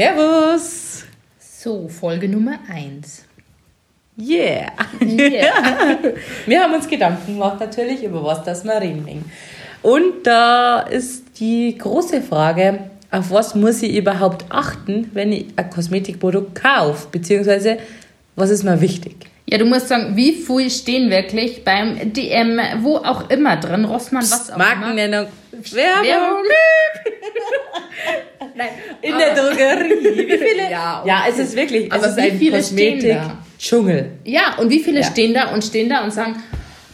Servus. So, Folge Nummer 1. Yeah. Yeah. Wir haben uns Gedanken gemacht natürlich über was das wir reden. Und da ist die große Frage, auf was muss ich überhaupt achten, wenn ich ein Kosmetikprodukt kaufe? Beziehungsweise, was ist mir wichtig? Ja, du musst sagen, wie viel stehen wirklich beim DM, wo auch immer drin, Rossmann, was auch immer. Markennennung, Werbung. Werbung. Nein, In der Drogerie. Wie viele? Ja, ja, es ist wirklich, Aber es ist wie ein viele stehen Kosmetik da? Dschungel. Ja, und wie viele Ja. stehen da und stehen da und sagen,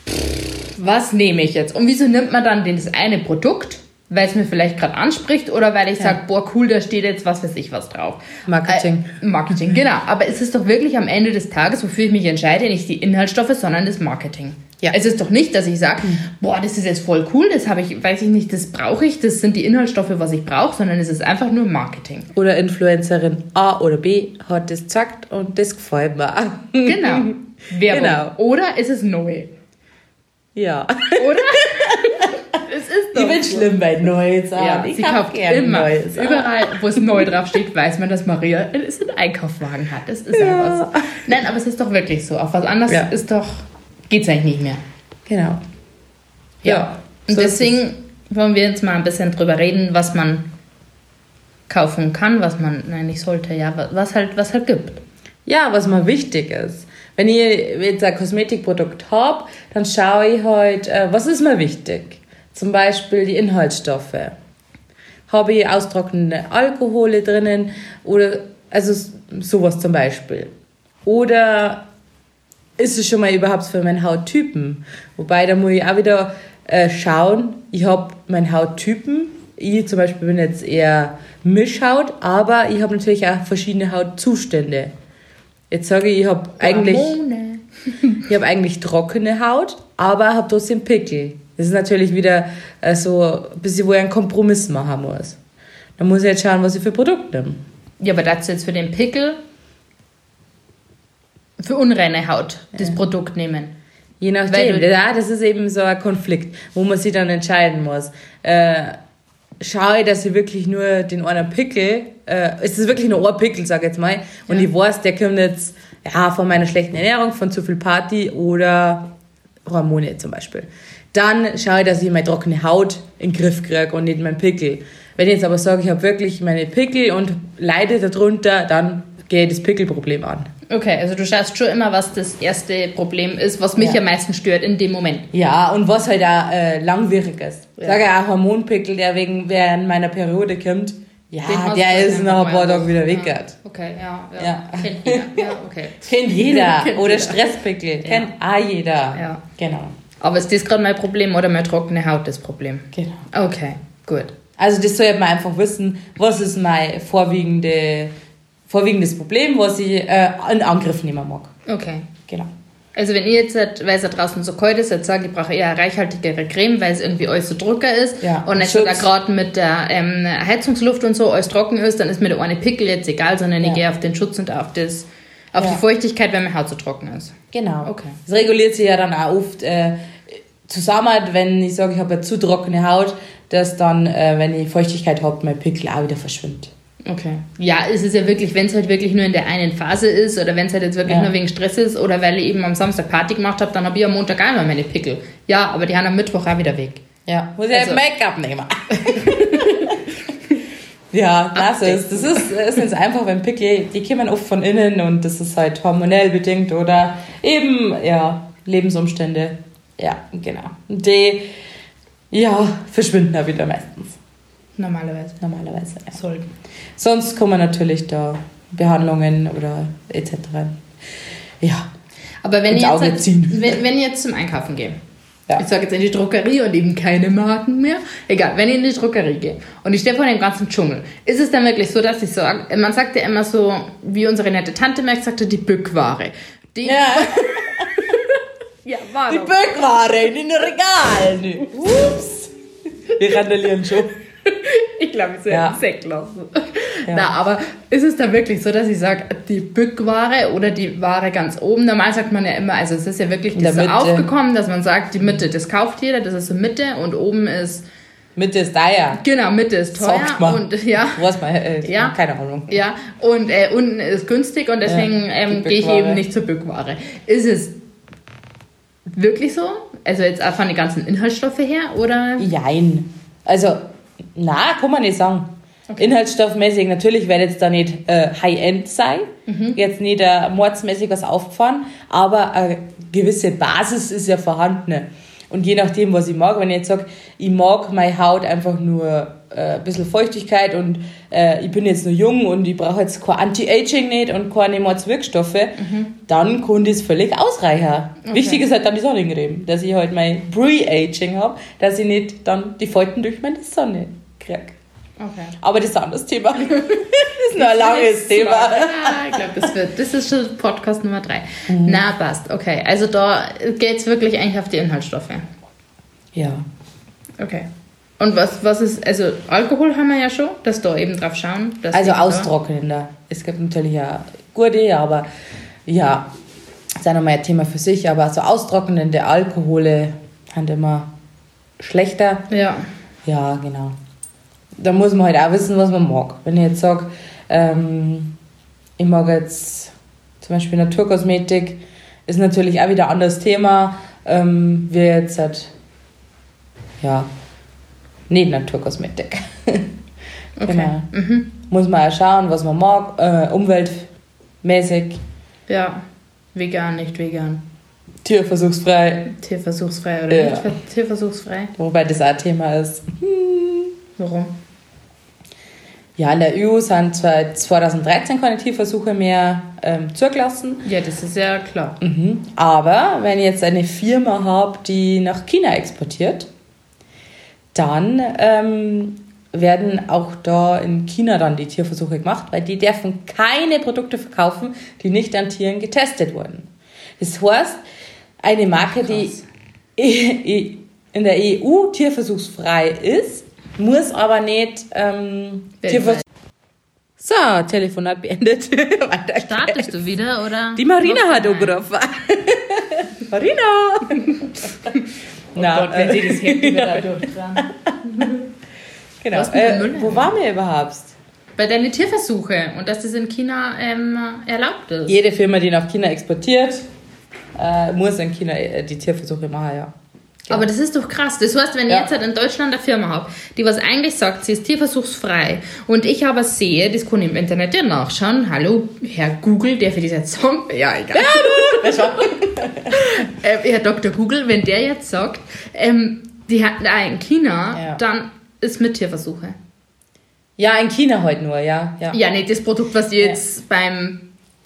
pff, was nehme ich jetzt? Und wieso nimmt man dann das eine Produkt, weil es mir vielleicht gerade anspricht oder weil ich sage, boah, cool, da steht jetzt was weiß ich was drauf. Marketing. Äh, Marketing, genau. Aber es ist doch wirklich am Ende des Tages, wofür ich mich entscheide, nicht die Inhaltsstoffe, sondern das Marketing. Ja. Es ist doch nicht, dass ich sage, boah, das ist jetzt voll cool, das habe ich, weiß ich nicht, das brauche ich, das sind die Inhaltsstoffe, was ich brauche, sondern es ist einfach nur Marketing. Oder Influencerin A oder B hat das gesagt und das gefällt mir. Genau. Werbung. Genau. Oder ist es neu? Ja. Oder? Ich bin schlimm bei neuen Sachen. Ja, ich sie kauf kauft gern immer. neue Sachen. Überall, wo es neu draufsteht, weiß man, dass Maria es einen Einkaufswagen hat. Das ist einfach so. Nein, aber es ist doch wirklich so. Auf was anderes Ja. ist doch, geht's eigentlich nicht mehr. Genau. Ja. Und so deswegen wollen wir jetzt mal ein bisschen drüber reden, was man kaufen kann, was man, nein, nicht sollte, ja, wa- was halt, was halt gibt. Ja, was mir wichtig ist. Wenn ich jetzt ein Kosmetikprodukt habe, dann schaue ich halt, äh, was ist mir wichtig? Zum Beispiel die Inhaltsstoffe. Habe ich austrocknende Alkohole drinnen oder also sowas zum Beispiel. Oder ist es schon mal überhaupt für meinen Hauttypen? Wobei, da muss ich auch wieder äh, schauen, ich habe meinen Hauttypen. Ich zum Beispiel bin jetzt eher Mischhaut, aber ich habe natürlich auch verschiedene Hautzustände. Jetzt sage ich, ich habe eigentlich, ich habe eigentlich trockene Haut, aber habe trotzdem Pickel. Das ist natürlich wieder äh, so ein bisschen, wo ich einen Kompromiss machen muss. Da muss ich jetzt schauen, was ich für Produkte nehme. Ja, aber dazu jetzt für den Pickel, für unreine Haut, das Produkt nehmen. Je nachdem. Ja, das ist eben so ein Konflikt, wo man sich dann entscheiden muss. Äh, schaue ich, dass ich wirklich nur den einen Pickel, äh, es ist wirklich nur ein Pickel, sag ich jetzt mal, und Ja. ich weiß, der kommt jetzt ja, von meiner schlechten Ernährung, von zu viel Party oder Hormone zum Beispiel. Dann schaue ich, dass ich meine trockene Haut in den Griff kriege und nicht meinen Pickel. Wenn ich jetzt aber sage, ich habe wirklich meine Pickel und leide darunter, dann gehe ich das Pickelproblem an. Okay, also du schaust schon immer, was das erste Problem ist, was mich Ja. am meisten stört in dem Moment. Ja, und was halt auch äh, langwierig ist. Ja. Sag ja auch Hormonpickel, der wegen während meiner Periode kommt. Ja, der ist nach ein paar Tagen wieder weg. Ja. Okay, ja, ja. Ja. Kennt jeder. Ja, okay. Kennt jeder. Oder. Stresspickel. Kennt auch jeder. Ja. Genau. Aber ist das gerade mein Problem oder meine trockene Haut das Problem? genau. Okay, gut. Also das sollte man einfach wissen, was ist mein vorwiegende, vorwiegendes Problem, was ich äh, in Angriff nehmen mag. Okay. Genau. Also wenn ihr jetzt, weil es da draußen so kalt ist, jetzt sage ich, brauche eher reichhaltigere Creme, weil es irgendwie alles so drücker ist Ja, und so da gerade mit der ähm, Heizungsluft und so alles trocken ist, dann ist mir der eine Pickel jetzt egal, sondern ich Ja. gehe auf den Schutz und auf, das, auf Ja. die Feuchtigkeit, wenn meine Haut so trocken ist. Genau. Okay. Es reguliert sich ja dann auch oft äh, zusammen, wenn ich sage, ich habe eine zu trockene Haut, dass dann, äh, wenn ich Feuchtigkeit habe, mein Pickel auch wieder verschwindet. Okay. Ja, es ist ja wirklich, wenn es halt wirklich nur in der einen Phase ist oder wenn es halt jetzt wirklich Ja. nur wegen Stress ist oder weil ich eben am Samstag Party gemacht habe, dann habe ich am Montag einmal meine Pickel. Ja, aber die haben am Mittwoch auch wieder weg. Ja, muss ich Also- halt Make-up nehmen. ja, das ist, das ist, ist jetzt einfach, wenn Pickel, die kommen oft von innen und das ist halt hormonell bedingt oder eben, ja, Lebensumstände. Ja, genau. Die, ja, verschwinden da wieder meistens. Normalerweise. Normalerweise, ja. Sollten. Sonst kommen natürlich da Behandlungen oder etc. Ja, Aber wenn ich, jetzt wenn, wenn ich jetzt zum Einkaufen gehe, Ja. ich sage jetzt in die Druckerie und eben keine Marken mehr, egal, wenn ich in die Druckerie gehe und ich stehe vor dem ganzen Dschungel, ist es dann wirklich so, dass ich sage, man sagt ja immer so, wie unsere nette Tante merkt, sagte die Bückware. Die, ja ja die doch. Böckware in den Regalen. Ups. Wir randalieren schon. Ich glaube, ich soll Ja. ja. Sekt lassen. Ja. Na, aber ist es da wirklich so, dass ich sage, die Bückware oder die Ware ganz oben? Normal sagt man ja immer, also es ist ja wirklich das so aufgekommen, dass man sagt, die Mitte, das kauft jeder, das ist so Mitte und oben ist Mitte ist teuer. Genau, Mitte ist teuer Sagt man. und ja. Was man, äh, Ja. keine Ahnung. Ja, und äh, unten ist günstig und deswegen Ja, ähm, gehe ich eben nicht zur Bückware. Ist es wirklich so? Also jetzt auch von den ganzen Inhaltsstoffe her oder? Jein. Also, na, kann man nicht sagen. Inhaltsstoffmäßig, natürlich wird jetzt da nicht äh, High-End sein, jetzt nicht äh, mordsmäßig was aufgefahren, aber eine gewisse Basis ist ja vorhanden. Und je nachdem, was ich mag, wenn ich jetzt sage, ich mag meine Haut einfach nur äh, ein bisschen Feuchtigkeit und äh, ich bin jetzt nur jung und ich brauche jetzt kein Anti-Aging nicht und keine Mordswirkstoffe, dann kann das völlig ausreichen. Wichtig ist halt dann die Sonnencreme, dass ich halt mein Pre-Aging habe, dass ich nicht dann die Falten durch meine Sonne kriege. Okay. Aber das ist ein anderes Thema. das ist noch ein langes Thema. Ja, ich glaube, das wird, das ist schon Podcast Nummer drei. Na, passt. Okay, also da geht es wirklich eigentlich auf die Inhaltsstoffe. Ja. Okay. Und was, was ist, also Alkohol haben wir ja schon, dass da eben drauf schauen. Also eben da- austrocknender. Es gibt natürlich ja gute, aber ja, das ist auch nochmal ein Thema für sich. Aber so austrocknende Alkohole sind immer schlechter. Ja. Ja, genau. Da muss man halt auch wissen, was man mag. Wenn ich jetzt sage, ähm, ich mag jetzt zum Beispiel Naturkosmetik, ist natürlich auch wieder ein anderes Thema, ähm, wie jetzt halt, ja, nicht Naturkosmetik. Okay. Genau. Mhm. Muss man auch schauen, was man mag, äh, umweltmäßig, Ja. Vegan, nicht vegan. tierversuchsfrei, Tierversuchsfrei oder Ja. nicht ver- tierversuchsfrei? wobei das auch Thema ist. Warum? Ja, in der EU sind seit 2013 keine Tierversuche mehr ähm, zugelassen. Ja, das ist ja klar. Mhm. Aber wenn ich jetzt eine Firma habe, die nach China exportiert, dann ähm, werden auch da in China dann die Tierversuche gemacht, weil die dürfen keine Produkte verkaufen, die nicht an Tieren getestet wurden. Das heißt, eine Marke, die krass. in der EU tierversuchsfrei ist, muss aber nicht ähm, Tierversuch. So, Telefonat beendet. Startest du wieder oder? die Marina hat angerufen. Marina! Oh Gott, wenn sie das Handy wieder durchdrehen. Genau. Was mit dem Äh, wo waren wir überhaupt? Bei deinen Tierversuche und dass das in China ähm, erlaubt ist. Jede Firma, die nach China exportiert, äh, muss in China äh, die Tierversuche machen, ja. Aber das ist doch krass. Das heißt, wenn Ja. ich jetzt halt in Deutschland eine Firma habe, die was eigentlich sagt, sie ist tierversuchsfrei und ich aber sehe, das kann ich im Internet ja nachschauen. Hallo, Herr Google, der für dieser Song. Ja, egal. äh, Herr Dr. Google, wenn der jetzt sagt, ähm, die hatten da in China, Ja. dann ist mit Tierversuche. Ja, in China heute nur, ja. ja. Ja, nicht das Produkt, was ich jetzt beim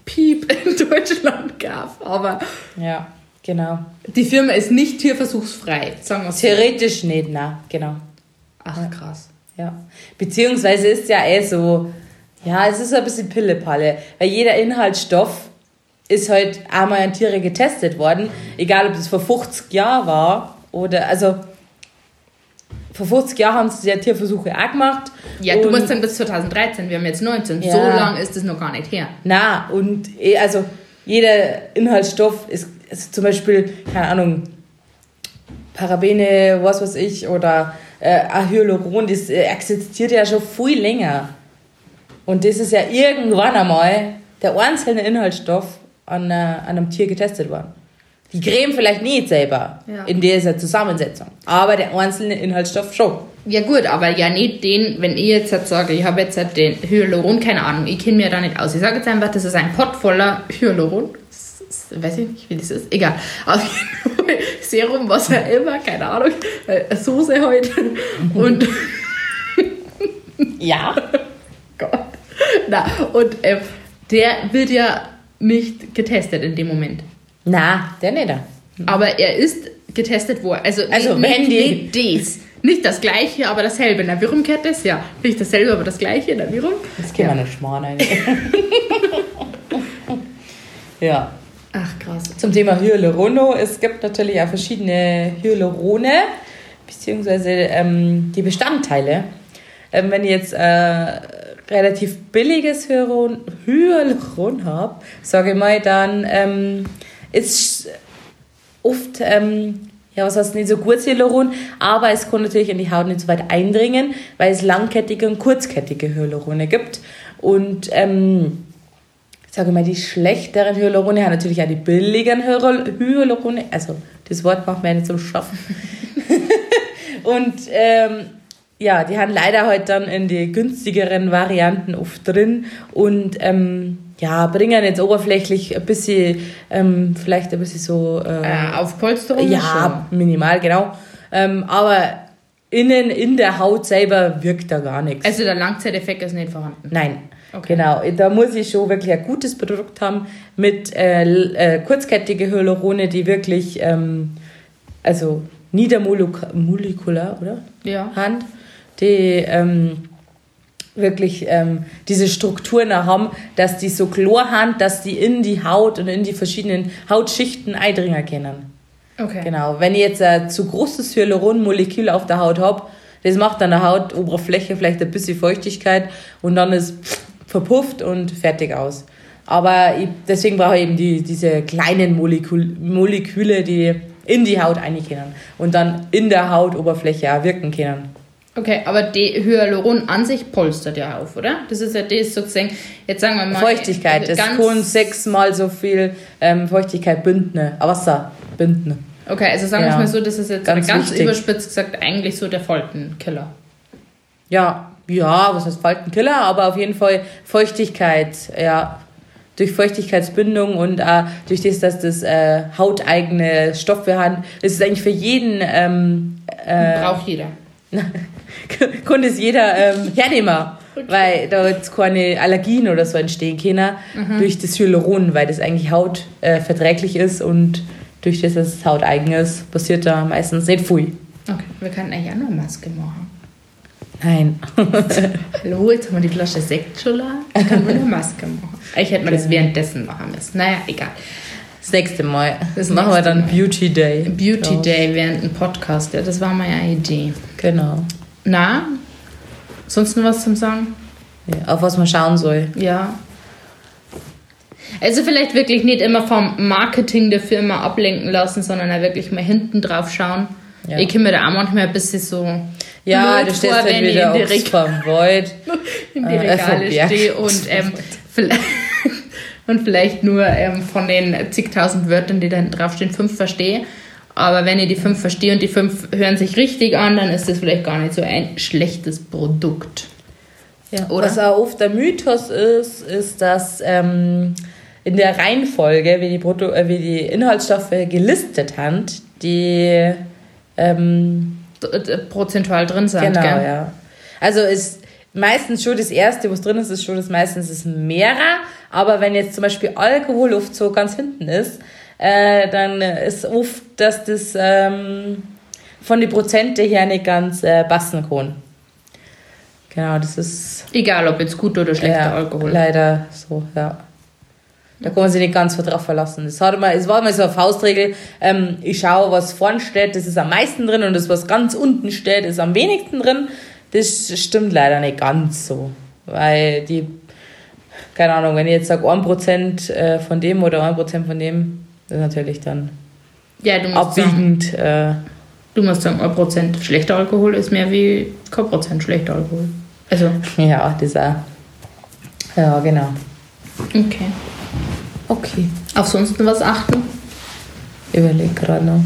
Piep in Deutschland gab, aber Ja, genau. die Firma ist nicht tierversuchsfrei, sagen wir so. Theoretisch nicht, na, genau. Ach, krass. Ja. Beziehungsweise ist ja eh so, ja, es ist ein bisschen Pillepalle, weil jeder Inhaltsstoff ist halt einmal an Tiere getestet worden, egal ob das vor 50 Jahren war oder, also vor 50 Jahren haben sie ja Tierversuche auch gemacht. Ja, du musst dann bis 2013, wir haben jetzt 19, Ja. so lang ist es noch gar nicht her. Na, und eh, also jeder Inhaltsstoff ist, ist zum Beispiel, keine Ahnung, Parabene, was weiß ich, oder äh, Hyaluron, das äh, existiert ja schon viel länger. Und das ist ja irgendwann einmal der einzelne Inhaltsstoff an, äh, an einem Tier getestet worden. Die Creme vielleicht nicht selber Ja. in dieser Zusammensetzung, aber der einzelne Inhaltsstoff schon. Ja gut, aber ja nicht den, wenn ich jetzt halt sage, ich habe jetzt halt den Hyaluron, keine Ahnung, ich kenne mir da nicht aus. Ich sage jetzt einfach, das ist ein Pott voller Hyaluron. Weiß ich nicht, wie das ist. Egal. Auf jeden Fall Serum, was auch immer, keine Ahnung. äh, Soße heute. Und Ja. Gott. Na, und ähm, der wird ja nicht getestet in dem Moment. Na, der nicht. Aber er ist getestet worden. Also, Also, nicht, wenn die- nicht das. Nicht das gleiche, aber dasselbe. Na, warum gehört das? Ja. Nicht dasselbe, aber das gleiche. Na, warum? Das kann ja. man nicht schmarrn ja. Ach, krass. Zum Thema Hyalurono. Es gibt natürlich auch verschiedene Hyalurone, beziehungsweise ähm, die Bestandteile. Ähm, wenn ich jetzt äh, relativ billiges Hyaluron, Hyaluron habe, sage ich mal, dann ähm, ist oft ähm, ja, was heißt nicht so gutes Hyaluron, aber es kann natürlich in die Haut nicht so weit eindringen, weil es langkettige und kurzkettige Hyalurone gibt. Und sage mal, die schlechteren Hyalurone haben natürlich auch die billigeren Hyalurone. Also, das Wort macht mir nicht so schaffen. und ähm, ja, die haben leider halt dann in die günstigeren Varianten oft drin und ähm, ja, bringen jetzt oberflächlich ein bisschen, ähm, vielleicht ein bisschen so. Äh, äh, Aufpolsterung? Ja, schon. minimal, genau. Ähm, aber innen in der Haut selber wirkt da gar nichts. Also der Langzeiteffekt ist nicht vorhanden? Nein. Okay. Genau, da muss ich schon wirklich ein gutes Produkt haben mit äh, äh, kurzkettige Hyalurone, die wirklich, ähm, also niedermolekular, oder? Ja. Hand, die ähm, wirklich ähm, diese Strukturen haben, dass die so klar haben, dass die in die Haut und in die verschiedenen Hautschichten eindringen können. Okay. Genau, wenn ich jetzt ein zu großes Hyaluronmolekül auf der Haut habe, das macht an der Hautoberfläche vielleicht ein bisschen Feuchtigkeit und dann ist verpufft und fertig aus. Aber ich, deswegen brauche ich eben die, diese kleinen Molekül, Moleküle, die in die Haut einkennen und dann in der Hautoberfläche auch wirken können. Okay, aber die Hyaluron an sich polstert ja auf, oder? Das ist ja das sozusagen, jetzt sagen wir mal. Feuchtigkeit, das kann sechsmal so viel ähm, Feuchtigkeit bündne, Wasser bündne. Okay, also sagen wir ja. mal so, das ist jetzt ganz, ganz überspitzt gesagt eigentlich so der Faltenkiller. Ja, ja, was heißt Faltenkiller, aber auf jeden Fall Feuchtigkeit, ja. Durch Feuchtigkeitsbindung und äh, durch das, dass das äh, hauteigene Stoffe hat, ist es eigentlich für jeden. Ähm, äh, Braucht jeder. konnte es jeder ähm, hernehmen, okay. weil da jetzt keine Allergien oder so entstehen können mhm. durch das Hyaluron, weil das eigentlich hautverträglich äh, ist und durch das, dass es hauteigen ist, passiert da meistens nicht viel. Okay, wir können eigentlich auch noch eine Maske machen. Nein. Hallo, jetzt haben wir die Flasche Sekt schon da. Ich kann nur eine Maske machen. Ich hätte mir das währenddessen machen müssen. Naja, egal. Das nächste Mal. Das machen wir dann Mal. Beauty Day. Beauty Day während dem Podcast. Ja, das war meine Idee. Genau. Na, sonst noch was zum Sagen? Ja, auf was man schauen soll. Ja. Also vielleicht wirklich nicht immer vom Marketing der Firma ablenken lassen, sondern auch wirklich mal hinten drauf schauen. Ja. Ich kann mir da auch manchmal ein bisschen so ja, du stehst vor, halt wieder in die vom Void. in die Regale äh, stehe und, ähm, vielleicht, und vielleicht nur ähm, von den zigtausend Wörtern, die da draufstehen, fünf verstehe. Aber wenn ihr die fünf versteht und die fünf hören sich richtig an, dann ist das vielleicht gar nicht so ein schlechtes Produkt. Ja, Oder? Was auch oft der Mythos ist, ist, dass ähm, in der Reihenfolge, wie die, Produ äh, wie die Inhaltsstoffe gelistet haben, die ähm, prozentual drin sind. Genau, gell? ja. Also ist meistens schon das erste, was drin ist, ist schon das meistens ist mehrer. Aber wenn jetzt zum Beispiel Alkohol oft so ganz hinten ist, äh, dann ist oft, dass das ähm, von den Prozenten her nicht ganz äh, passen kann. Genau, das ist. Egal, ob jetzt gut oder schlechter ja, Alkohol. Leider so, ja. Da kann man sich nicht ganz drauf verlassen. Das hat mal, es war mal so eine Faustregel. Ähm, ich schaue, was vorne steht, das ist am meisten drin und das, was ganz unten steht, ist am wenigsten drin. Das stimmt leider nicht ganz so. Weil die, keine Ahnung, wenn ich jetzt sage 1% äh, von dem oder 1% von dem, das ist natürlich dann ja, du musst abwiegend. Sagen, äh, du musst sagen, 1% schlechter Alkohol ist mehr wie kein Prozent schlechter Alkohol. Also. Ja, das auch. Ja, genau. Okay. Okay. Auf sonst noch was achten? Überleg gerade noch.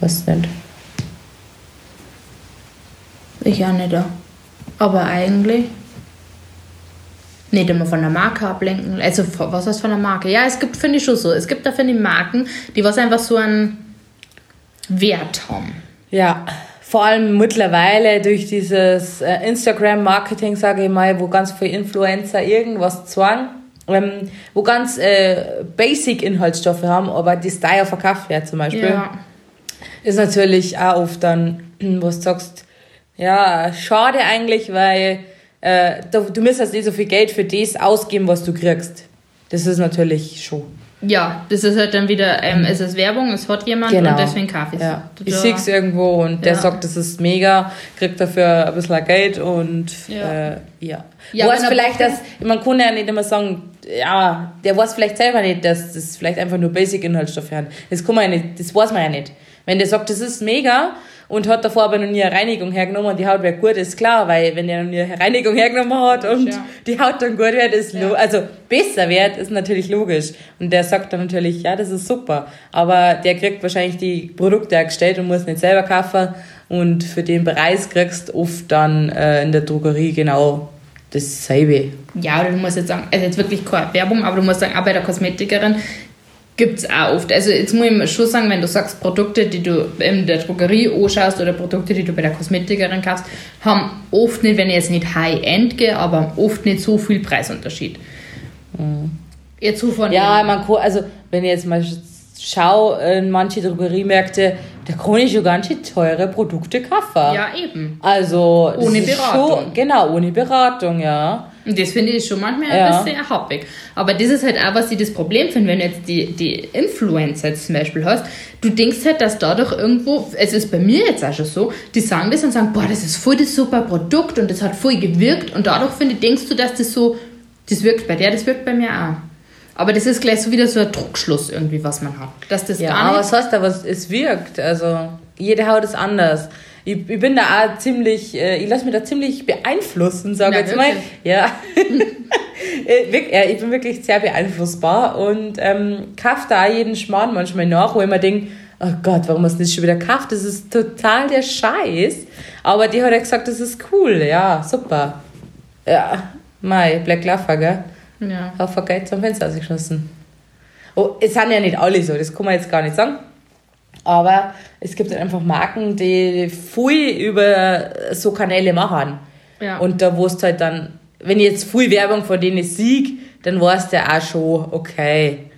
Was nicht? Ich auch nicht da. Aber eigentlich nicht immer von der Marke ablenken. Also, was heißt von der Marke? Ja, es gibt, finde ich schon so, es gibt da, finde ich, Marken, die was einfach so einen Wert haben. Ja, vor allem mittlerweile durch dieses äh, Instagram-Marketing, sage ich mal, wo ganz viele Influencer irgendwas zwang, ähm, wo ganz äh, Basic-Inhaltsstoffe haben, aber die Style verkauft wird zum Beispiel, ja. ist natürlich auch oft dann, wo du sagst, ja, schade eigentlich, weil äh, du, du müsstest nicht so viel Geld für das ausgeben, was du kriegst. Das ist natürlich schon. Ja, das ist halt dann wieder, ähm, es ist Werbung, es hat jemand und deswegen es. ja. Ich sehe es irgendwo und der Ja. sagt, das ist mega, kriegt dafür ein bisschen Geld und Ja. äh, ja. Ja, weiß vielleicht, dass, man kann ja nicht immer sagen, ja, der weiß vielleicht selber nicht, dass das vielleicht einfach nur Basic-Inhaltsstoffe haben. Das kann man ja nicht, das weiß man ja nicht. Wenn der sagt, das ist mega und hat davor aber noch nie eine Reinigung hergenommen und die Haut wird gut, ist klar, weil wenn der noch nie eine Reinigung hergenommen hat und Ja. die Haut dann gut wird, ist Ja. also besser wird, ist natürlich logisch. Und der sagt dann natürlich, ja, das ist super. Aber der kriegt wahrscheinlich die Produkte auch gestellt und muss nicht selber kaufen. Und für den Preis kriegst du oft dann äh, in der Drogerie genau dasselbe. Ja, oder du musst jetzt sagen, also jetzt wirklich keine Werbung, aber du musst sagen, auch bei der Kosmetikerin gibt es auch oft. Also jetzt muss ich schon sagen, wenn du sagst, Produkte, die du in der Drogerie anschaust oder Produkte, die du bei der Kosmetikerin kaufst, haben oft nicht, wenn ich jetzt nicht High-End gehe, aber oft nicht so viel Preisunterschied. Jetzt so von Mhm. Ja, man kann, also wenn ich jetzt mal schau in manche Drogeriemärkte, da kann ich schon ganz schön teure Produkte kaufen. ja, eben. Also Ohne Beratung. Schon, genau, ohne Beratung, ja. Und das finde ich schon manchmal Ja. ein bisschen happig. Aber das ist halt auch, was ich das Problem finde, wenn du jetzt die, die Influencer zum Beispiel hast. Du denkst halt, dass dadurch irgendwo, es ist bei mir jetzt auch schon so, die sagen das und sagen, boah, das ist voll das super Produkt und das hat voll gewirkt. Und dadurch, finde ich, denkst du, dass das so, das wirkt bei der, das wirkt bei mir auch. Aber das ist gleich so wieder so ein Druckschluss irgendwie, was man hat. Dass das Ja, gar aber nicht... was heißt aber, es wirkt. Also, jede Haut ist anders. Ich, ich bin da auch ziemlich, äh, ich lasse mich da ziemlich beeinflussen, sage ich jetzt mal. Ja. Äh, ja, ich bin wirklich sehr beeinflussbar und ähm, kaufe da auch jeden Schmarrn manchmal nach, wo ich mir denke, oh Gott, warum hast du das schon wieder gekauft? Das ist total der Scheiß. Aber die hat ja gesagt, das ist cool, ja, super. Ja, mei, Black Laffer, gell? Ja. Haufen Geld zum Fenster ausgeschmissen. Oh, es sind ja nicht alle so, das kann man jetzt gar nicht sagen. Aber es gibt halt einfach Marken, die viel über so Kanäle machen. Ja. Und da es halt dann, wenn ich jetzt viel Werbung von denen sieg, dann weißt du auch schon, okay,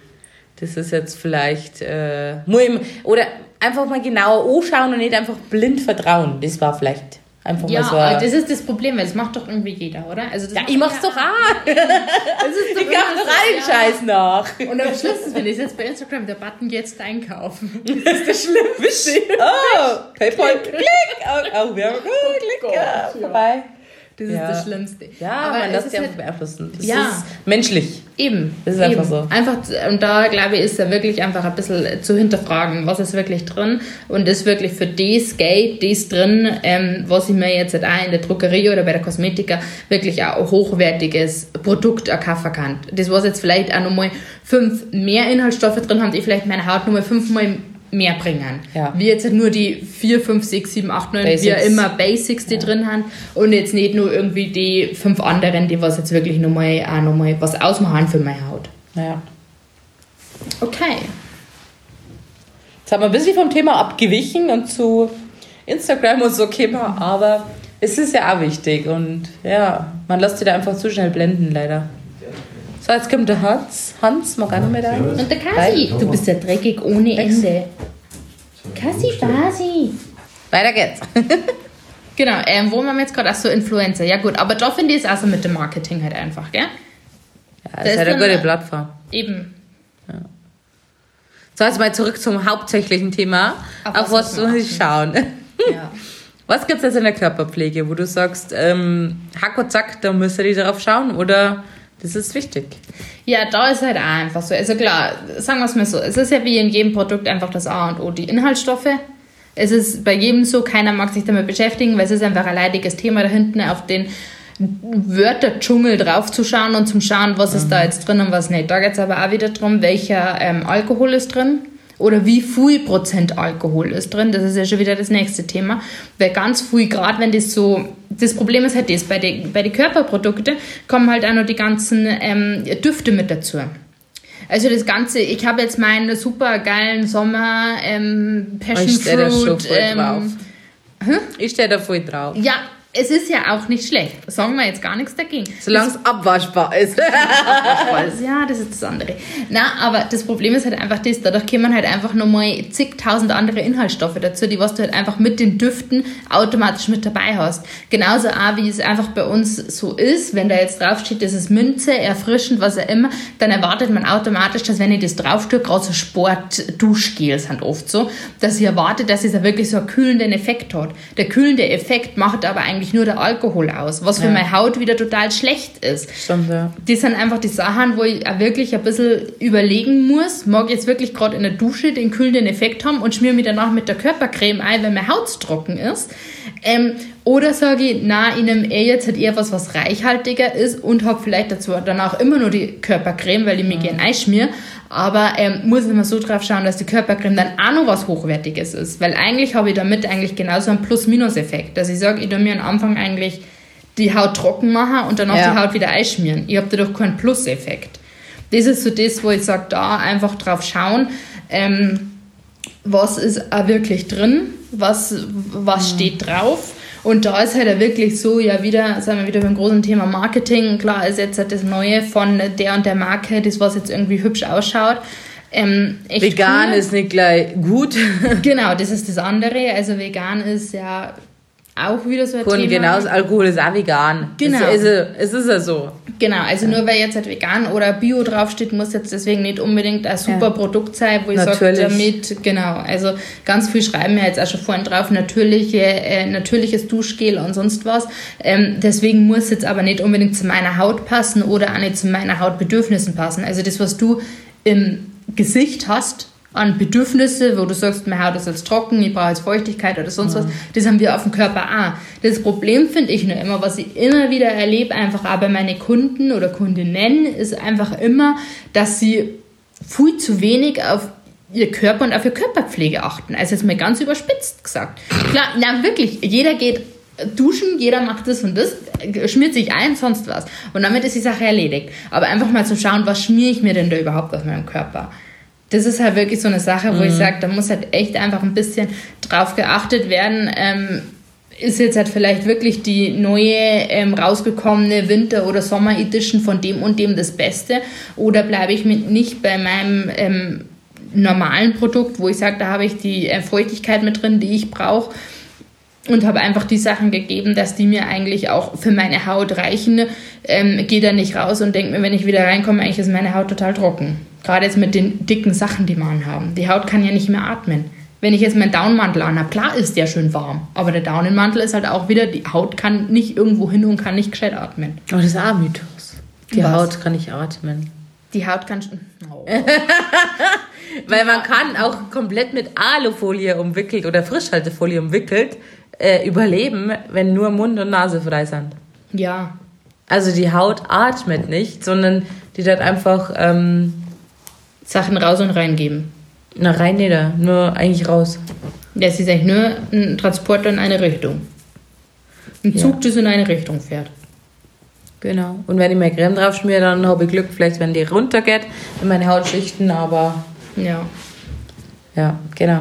das ist jetzt vielleicht, äh, muss ich, oder einfach mal genauer anschauen und nicht einfach blind vertrauen. Das war vielleicht einfach Ja, mal so. das ist das Problem, weil das macht doch irgendwie jeder, oder? Also ja, ich mach's ja- doch auch. Das ist doch Ich immer doch allen. Scheiß nach. Und am schlimmsten finde ich jetzt bei Instagram der Button jetzt einkaufen. Das ist das Schlimmste. Oh, Paypal, klick. Oh, oh wir haben gut, klick. Ja. vorbei. Das Ja. ist das Schlimmste. Ja, aber man lässt ist sich halt einfach beeinflussen. Das Ja. ist menschlich. eben. Das ist eben. einfach so. Einfach, und da glaube ich, ist da wirklich einfach ein bisschen zu hinterfragen, was ist wirklich drin und ist wirklich für das Geld, das drin, ähm, was ich mir jetzt halt auch in der Druckerie oder bei der Kosmetiker wirklich auch ein hochwertiges Produkt auch kaufen kann. Das, was jetzt vielleicht auch nochmal fünf mehr Inhaltsstoffe drin haben, die vielleicht meine Haut nochmal fünfmal mehr bringen. Ja. Wie jetzt nur die 4, 5, 6, 7, 8, 9, wie Basics. auch immer Basics, die drin haben und jetzt nicht nur irgendwie die fünf anderen, die was jetzt wirklich nochmal auch nochmal was ausmachen für meine Haut. Ja. Okay. Jetzt haben wir ein bisschen vom Thema abgewichen und zu Instagram und so gekommen, aber es ist ja auch wichtig und ja, man lässt sich da einfach zu schnell blenden, leider. So, jetzt kommt der Hans. Hans, mag auch noch mit rein? Und der Kasi, du bist ja dreckig ohne Ende. Kasi, Basi. Weiter geht's. Genau, ähm, wo waren wir jetzt gerade? Achso, Influencer. Ja gut, aber da finde ich es auch so mit dem Marketing halt einfach, gell? Ja, Da das ist ist halt eine gute Plattform. Eben. So, jetzt mal zurück zum hauptsächlichen Thema. Auf Auf, was was ich schauen? Ja. Was gibt's jetzt in der Körperpflege, wo du sagst, ähm, Hack und Zack, da müsst ihr darauf schauen oder das ist wichtig? Ja, da ist halt auch einfach so. Also klar, sagen wir es mal so. Es ist ja wie in jedem Produkt einfach das A und O, die Inhaltsstoffe. Es ist bei jedem so, keiner mag sich damit beschäftigen, weil es ist einfach ein leidiges Thema da hinten auf den Wörterdschungel draufzuschauen und zum Schauen, was ist da jetzt drin und was nicht. Da geht es aber auch wieder darum, welcher ähm, Alkohol ist drin oder wie viel Prozent Alkohol ist drin. Das ist ja schon wieder das nächste Thema. Weil ganz viel, gerade wenn das so, das Problem ist halt das, bei den bei die Körperprodukten kommen halt auch noch die ganzen ähm, Düfte mit dazu. Also das Ganze, ich habe jetzt meinen super geilen Sommer ähm, Passion Ich da schon Fruit. Ähm, Ich stehe da voll drauf. ja, es ist ja auch nicht schlecht. Sagen wir jetzt gar nichts dagegen. Solange es abwaschbar ist. ja, das ist das andere. Na, aber das Problem ist halt einfach das, dadurch kommen halt einfach nochmal zigtausend andere Inhaltsstoffe dazu, die was du halt einfach mit den Düften automatisch mit dabei hast. Genauso auch, wie es einfach bei uns so ist, wenn da jetzt draufsteht, das ist Minze, erfrischend, was auch immer, dann erwartet man automatisch, dass wenn ich das drauf tue, gerade so Sport-Duschgel sind oft so, dass ich erwarte, dass es ja wirklich so einen kühlenden Effekt hat. Der kühlende Effekt macht aber eigentlich nur der Alkohol aus, was für Ja. meine Haut wieder total schlecht ist. Stimmt, ja. Das sind einfach die Sachen, wo ich auch wirklich ein bisschen überlegen muss, mag ich jetzt wirklich gerade in der Dusche den kühlenden Effekt haben und schmier mir danach mit der Körpercreme ein, wenn meine Haut trocken ist. Ähm, oder sage ich, na, ich nehme eher jetzt halt eher was, was reichhaltiger ist und habe vielleicht dazu danach immer nur die Körpercreme, weil ich mir gerne einschmier. Aber ähm, muss ich immer so drauf schauen, dass die Körpercreme dann auch noch was Hochwertiges ist. Weil eigentlich habe ich damit eigentlich genauso einen Plus-Minus-Effekt. Dass ich sage, ich tue mir am Anfang eigentlich die Haut trocken machen und danach Ja. die Haut wieder einschmieren. Ich habe dadurch keinen Plus-Effekt. Das ist so das, wo ich sage, da einfach drauf schauen, ähm, was ist auch wirklich drin, was, was steht drauf. Und da ist halt wirklich so, ja, wieder, sind wir wieder beim großen Thema Marketing. Klar ist jetzt halt das Neue von der und der Marke, das, was jetzt irgendwie hübsch ausschaut. Ähm, Vegan cool. ist nicht gleich gut. Genau, das ist das andere. Also vegan ist ja auch wieder so ein Und Thema. genauso Alkohol ist auch vegan. Genau. Es ist, es ist ja so. Genau, also nur weil jetzt halt vegan oder bio draufsteht, muss jetzt deswegen nicht unbedingt ein super Ja. Produkt sein, wo ich sage, damit, genau, also ganz viel schreiben wir jetzt auch schon vorhin drauf, natürliche, äh, natürliches Duschgel und sonst was. Ähm, deswegen muss jetzt aber nicht unbedingt zu meiner Haut passen oder auch nicht zu meinen Hautbedürfnissen passen. Also das, was du im Gesicht hast, an Bedürfnisse, wo du sagst, meine Haut ist jetzt trocken, ich brauche jetzt Feuchtigkeit oder sonst was, das haben wir auf dem Körper auch. Das Problem finde ich nur immer, was ich immer wieder erlebe, einfach auch bei meinen Kunden oder Kundinnen, ist einfach immer, dass sie viel zu wenig auf ihr Körper und auf ihre Körperpflege achten. Also jetzt mal ganz überspitzt gesagt. Klar, na wirklich, jeder geht duschen, jeder macht das und das, schmiert sich ein, sonst was. Und damit ist die Sache erledigt. Aber einfach mal zu schauen, was schmiere ich mir denn da überhaupt auf meinem Körper? Das ist halt wirklich so eine Sache, wo ich sage, da muss halt echt einfach ein bisschen drauf geachtet werden. Ähm, ist jetzt halt vielleicht wirklich die neue ähm, rausgekommene Winter- oder Sommer-Edition von dem und dem das Beste? Oder bleibe ich mit nicht bei meinem ähm, normalen Produkt, wo ich sage, da habe ich die äh, Feuchtigkeit mit drin, die ich brauche? und habe einfach die Sachen gegeben, dass die mir eigentlich auch für meine Haut reichen. Ähm, Gehe da nicht raus und denke mir, wenn ich wieder reinkomme, eigentlich ist meine Haut total trocken. Gerade jetzt mit den dicken Sachen, die wir anhaben. Die Haut kann ja nicht mehr atmen. Wenn ich jetzt meinen Downmantel anhabe, klar ist der schön warm, aber der Daunenmantel ist halt auch wieder, die Haut kann nicht irgendwo hin und kann nicht gescheit atmen. Aber das ist auch ein Mythos. Die Was? Haut kann nicht atmen. Die Haut kann... Oh. Weil man kann auch komplett mit Alufolie umwickelt oder Frischhaltefolie umwickelt äh, überleben, wenn nur Mund und Nase frei sind. Ja, Also die Haut atmet nicht, sondern die hat einfach ähm, Sachen raus und reingeben. na rein nieder, nur eigentlich raus. Das ist eigentlich nur ein Transporter in eine Richtung. Ein Ja. Zug, das in eine Richtung fährt. Genau. Und wenn ich mir Creme drauf schmiere, dann habe ich Glück, vielleicht wenn die runtergeht in meine Hautschichten, aber Ja. ja, genau.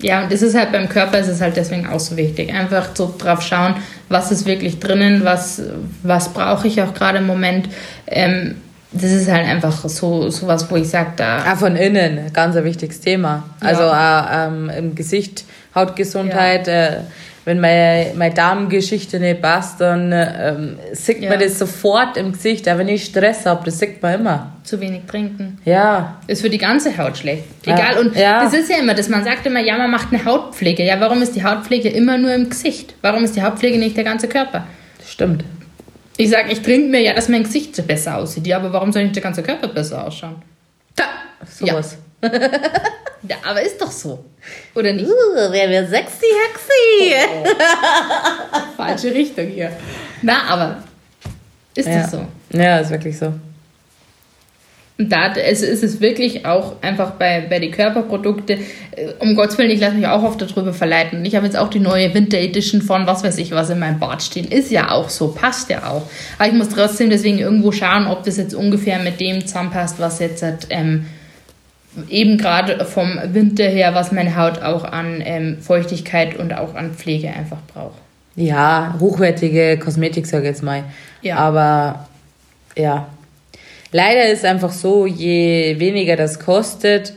Ja, und das ist halt beim Körper ist es halt deswegen auch so wichtig. Einfach so drauf schauen, was ist wirklich drinnen, was, was brauche ich auch gerade im Moment. Ähm, das ist halt einfach so sowas, wo ich sage, da Auch von innen, ganz ein wichtiges Thema. Also auch, ähm, im Gesicht, Hautgesundheit, äh, wenn meine, meine Darmgeschichte nicht passt, dann ähm, sieht Ja. man das sofort im Gesicht. Auch wenn ich Stress habe, das sieht man immer. zu wenig trinken. Ja, Ist für die ganze Haut schlecht. Ja. Egal. Und Ja. das ist ja immer, dass man sagt immer, ja, man macht eine Hautpflege. Ja, warum ist die Hautpflege immer nur im Gesicht? Warum ist die Hautpflege nicht der ganze Körper? das stimmt. Ich sage, ich trinke mir ja, dass mein Gesicht besser aussieht. Ja, aber warum soll nicht der ganze Körper besser ausschauen? Da, sowas. Ja, aber ist doch so. Oder nicht? Uh, wer wird sexy, hexy? Falsche Richtung hier. Na, aber ist Ja. das so? Ja, ist wirklich so. Und da es ist es wirklich auch einfach bei, bei den Körperprodukten, äh, um Gottes Willen, ich lasse mich auch oft darüber verleiten. Und ich habe jetzt auch die neue Winter Edition von was weiß ich was in meinem Bad stehen. Ist ja auch so, passt ja auch. Aber ich muss trotzdem deswegen irgendwo schauen, ob das jetzt ungefähr mit dem zusammenpasst, was jetzt ähm, eben gerade vom Winter her, was meine Haut auch an ähm, Feuchtigkeit und auch an Pflege einfach braucht. ja, hochwertige Kosmetik, sag ich jetzt mal. Ja. Aber ja. Leider ist einfach so, je weniger das kostet,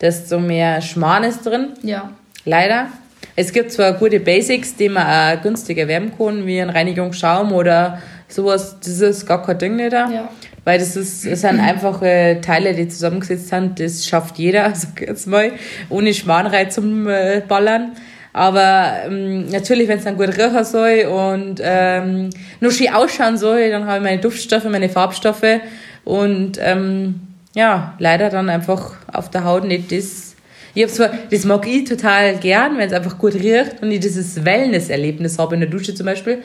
desto mehr Schmarrn ist drin. Ja. Leider. Es gibt zwar gute Basics, die man auch günstig erwerben kann, wie ein Reinigungsschaum oder sowas. Das ist gar kein Ding nicht da. Ja. Weil das, ist, das sind einfache Teile, die zusammengesetzt sind. Das schafft jeder, sag ich jetzt mal, ohne Schmarrnreiz zum äh, Ballern. Aber ähm, natürlich, wenn es dann gut riechen soll und ähm, nur schön ausschauen soll, dann habe ich meine Duftstoffe, meine Farbstoffe und ähm, ja, leider dann einfach auf der Haut nicht das. Ich hab zwar, das mag ich total gern, wenn es einfach gut riecht und ich dieses Wellness-Erlebnis habe in der Dusche zum Beispiel.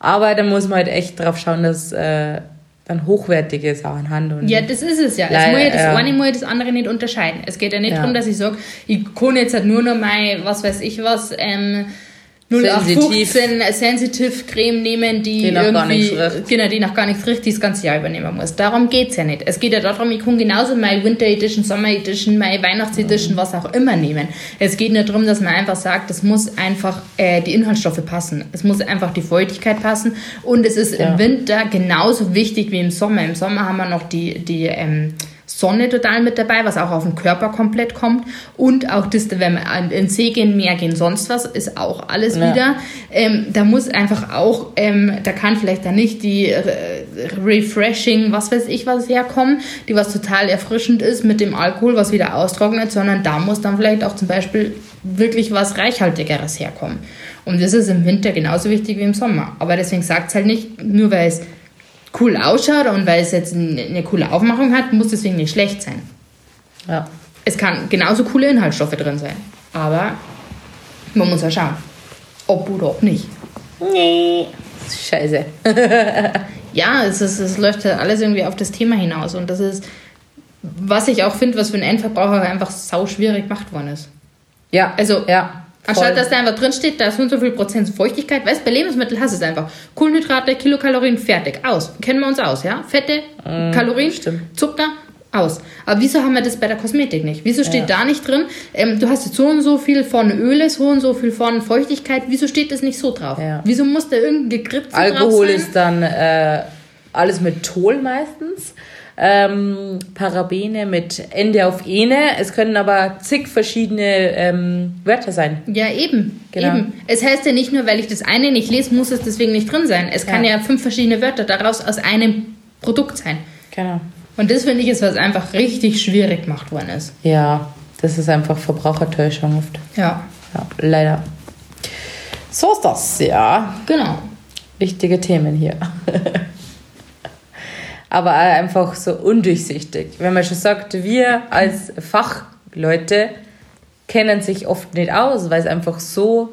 Aber da muss man halt echt drauf schauen, dass äh, dann hochwertige Sachen. Und Ja, das ist es ja. Es muss ja das ja. eine muss ja das andere nicht unterscheiden. Es geht ja nicht Ja. darum, dass ich sage, ich kann jetzt halt nur noch mein, was weiß ich was, ähm. 0815 Sensitive Creme nehmen, die, Die nach gar irgendwie, nichts riecht. genau, die nach gar nichts riecht, die das ganze Jahr übernehmen muss. Darum geht's ja nicht. Es geht ja darum, ich kann genauso meine Winter Edition, Sommer Edition, meine Weihnachts Edition, was auch immer nehmen. Es geht nicht darum, dass man einfach sagt, es muss einfach äh, die Inhaltsstoffe passen. Es muss einfach die Feuchtigkeit passen und es ist Ja. im Winter genauso wichtig wie im Sommer. Im Sommer haben wir noch die, die ähm, Sonne total mit dabei, was auch auf den Körper komplett kommt. Und auch das, wenn wir den See gehen, Meer gehen, sonst was, ist auch alles Ja. wieder. Ähm, da muss einfach auch, ähm, da kann vielleicht dann nicht die äh, Refreshing, was weiß ich, was herkommen, die was total erfrischend ist mit dem Alkohol, was wieder austrocknet, sondern da muss dann vielleicht auch zum Beispiel wirklich was Reichhaltigeres herkommen. Und das ist im Winter genauso wichtig wie im Sommer. Aber deswegen sagt es halt nicht, nur weil es cool ausschaut und weil es jetzt eine, coole Aufmachung hat, muss deswegen nicht schlecht sein. ja. Es kann genauso coole Inhaltsstoffe drin sein. Aber man muss ja schauen, ob oder ob nicht. Nee. Scheiße. Ja, es, ist, es läuft ja alles irgendwie auf das Thema hinaus. Und das ist, was ich auch finde, was für einen Endverbraucher einfach sau schwierig gemacht worden ist. Ja. Also, ja. Anstatt voll. dass da einfach drin steht, da ist so und so viel Prozent Feuchtigkeit. Weißt bei Lebensmitteln hast du es einfach. Kohlenhydrate, Kilokalorien, fertig. Aus. Kennen wir uns aus, ja? Fette, Kalorien, Mm, stimmt. Zucker, aus. Aber wieso haben wir das bei der Kosmetik nicht? Wieso steht da nicht drin, ähm, du hast jetzt so und so viel von Öle, so und so viel von Feuchtigkeit. Wieso steht das nicht so drauf? Ja. Wieso muss da irgendein Gekritzel Alkohol drauf sein? ist dann äh, alles mit Tol meistens. Ähm, Parabene mit Ende auf Ene. Es können aber zig verschiedene ähm, Wörter sein. Ja, eben. Genau. eben. Es heißt ja nicht nur, weil ich das eine nicht lese, muss es deswegen nicht drin sein. Es kann Ja. ja fünf verschiedene Wörter daraus aus einem Produkt sein. Genau. Und das finde ich ist, was einfach richtig schwierig gemacht worden ist. Ja, das ist einfach Verbrauchertäuschung oft. Ja, Ja, leider. So ist das, ja. genau. Wichtige Themen hier. Aber auch einfach so undurchsichtig. Wenn man schon sagt, wir als Fachleute kennen sich oft nicht aus, weil es einfach so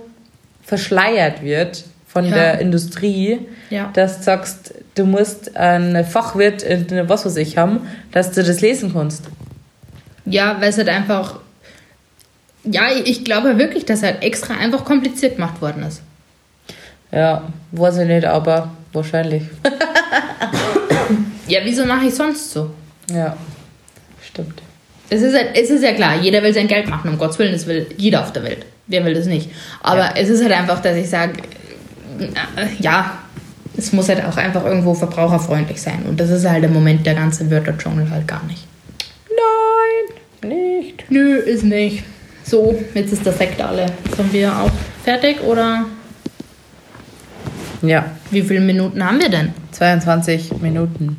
verschleiert wird von Ja. der Industrie, Ja. dass du sagst, du musst einen Fachwirt in was weiß ich haben, dass du das lesen kannst. Ja, weil es halt einfach. Ja, ich glaube wirklich, dass halt extra einfach kompliziert gemacht worden ist. Ja, weiß ich nicht, aber wahrscheinlich. Ja, wieso mache ich sonst so? Ja, stimmt. Es ist, halt, es ist ja klar, jeder will sein Geld machen, um Gottes Willen, das will jeder auf der Welt. Wer will das nicht? Aber Ja. es ist halt einfach, dass ich sage, äh, ja, es muss halt auch einfach irgendwo verbraucherfreundlich sein. Und das ist halt im Moment der ganze Wörterdschungel halt gar nicht. Nein, nicht. Nö, ist nicht. So, jetzt ist der Sekt alle. Sind wir auch fertig oder Ja, wie viele Minuten haben wir denn? 22 Minuten.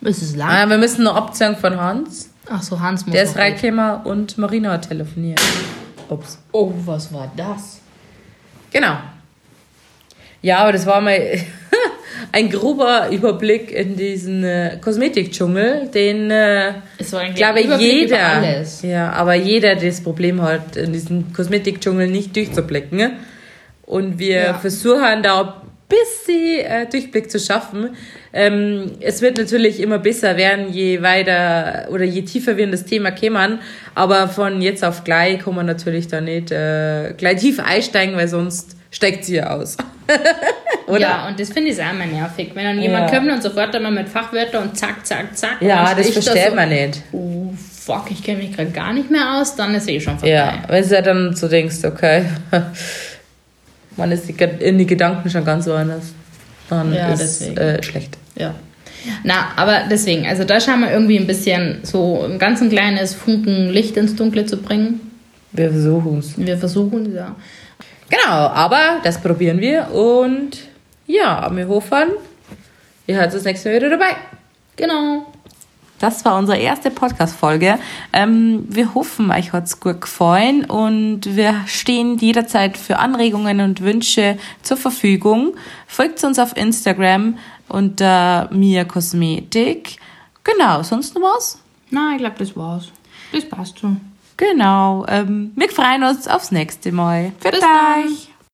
Ist es lang? Ah, wir müssen noch abzählen von Hans. Ach so, Hans muss Der ist reingekommen und Marina hat telefoniert. Ups. Oh, was war das? Genau. Ja, aber das war mal ein grober Überblick in diesen äh, Kosmetikdschungel, den, äh, Es war ich eigentlich glaube ein Überblick über jeder, alles. ja, aber jeder das Problem hat, in diesen Kosmetikdschungel nicht durchzublicken. Und wir Ja. versuchen da ein bisschen äh, Durchblick zu schaffen. Ähm, es wird natürlich immer besser werden, je weiter oder je tiefer wir in das Thema kämen. Aber von jetzt auf gleich kann man natürlich da nicht äh, gleich tief einsteigen, weil sonst steigt sie ja aus. Oder? Ja, und das finde ich auch immer nervig. Wenn dann jemand Ja. kommt und sofort einmal mit Fachwörtern und zack, zack, zack. Ja, dann das da versteht so, man nicht. Oh, fuck, ich kenne mich gerade gar nicht mehr aus, dann ist eh schon vorbei. Ja, wenn du dann so denkst, okay, Man ist in die Gedanken schon ganz woanders. Dann Ja, ist deswegen. äh, schlecht. Ja. Na, aber deswegen, also da schauen wir irgendwie ein bisschen so ein ganz ein kleines Funken Licht ins Dunkle zu bringen. Wir versuchen es. Wir versuchen, ja. Genau, aber das probieren wir und ja, wir hoffen, ihr hört das nächste Mal wieder dabei. Genau. Das war unsere erste Podcast-Folge. Ähm, wir hoffen, euch hat's gut gefallen und wir stehen jederzeit für Anregungen und Wünsche zur Verfügung. Folgt uns auf Instagram unter Mia Kosmetik. Genau, sonst noch was? Na, ich glaube, das war's. Das passt schon. Genau. Ähm, wir freuen uns aufs nächste Mal. Für Bis euch.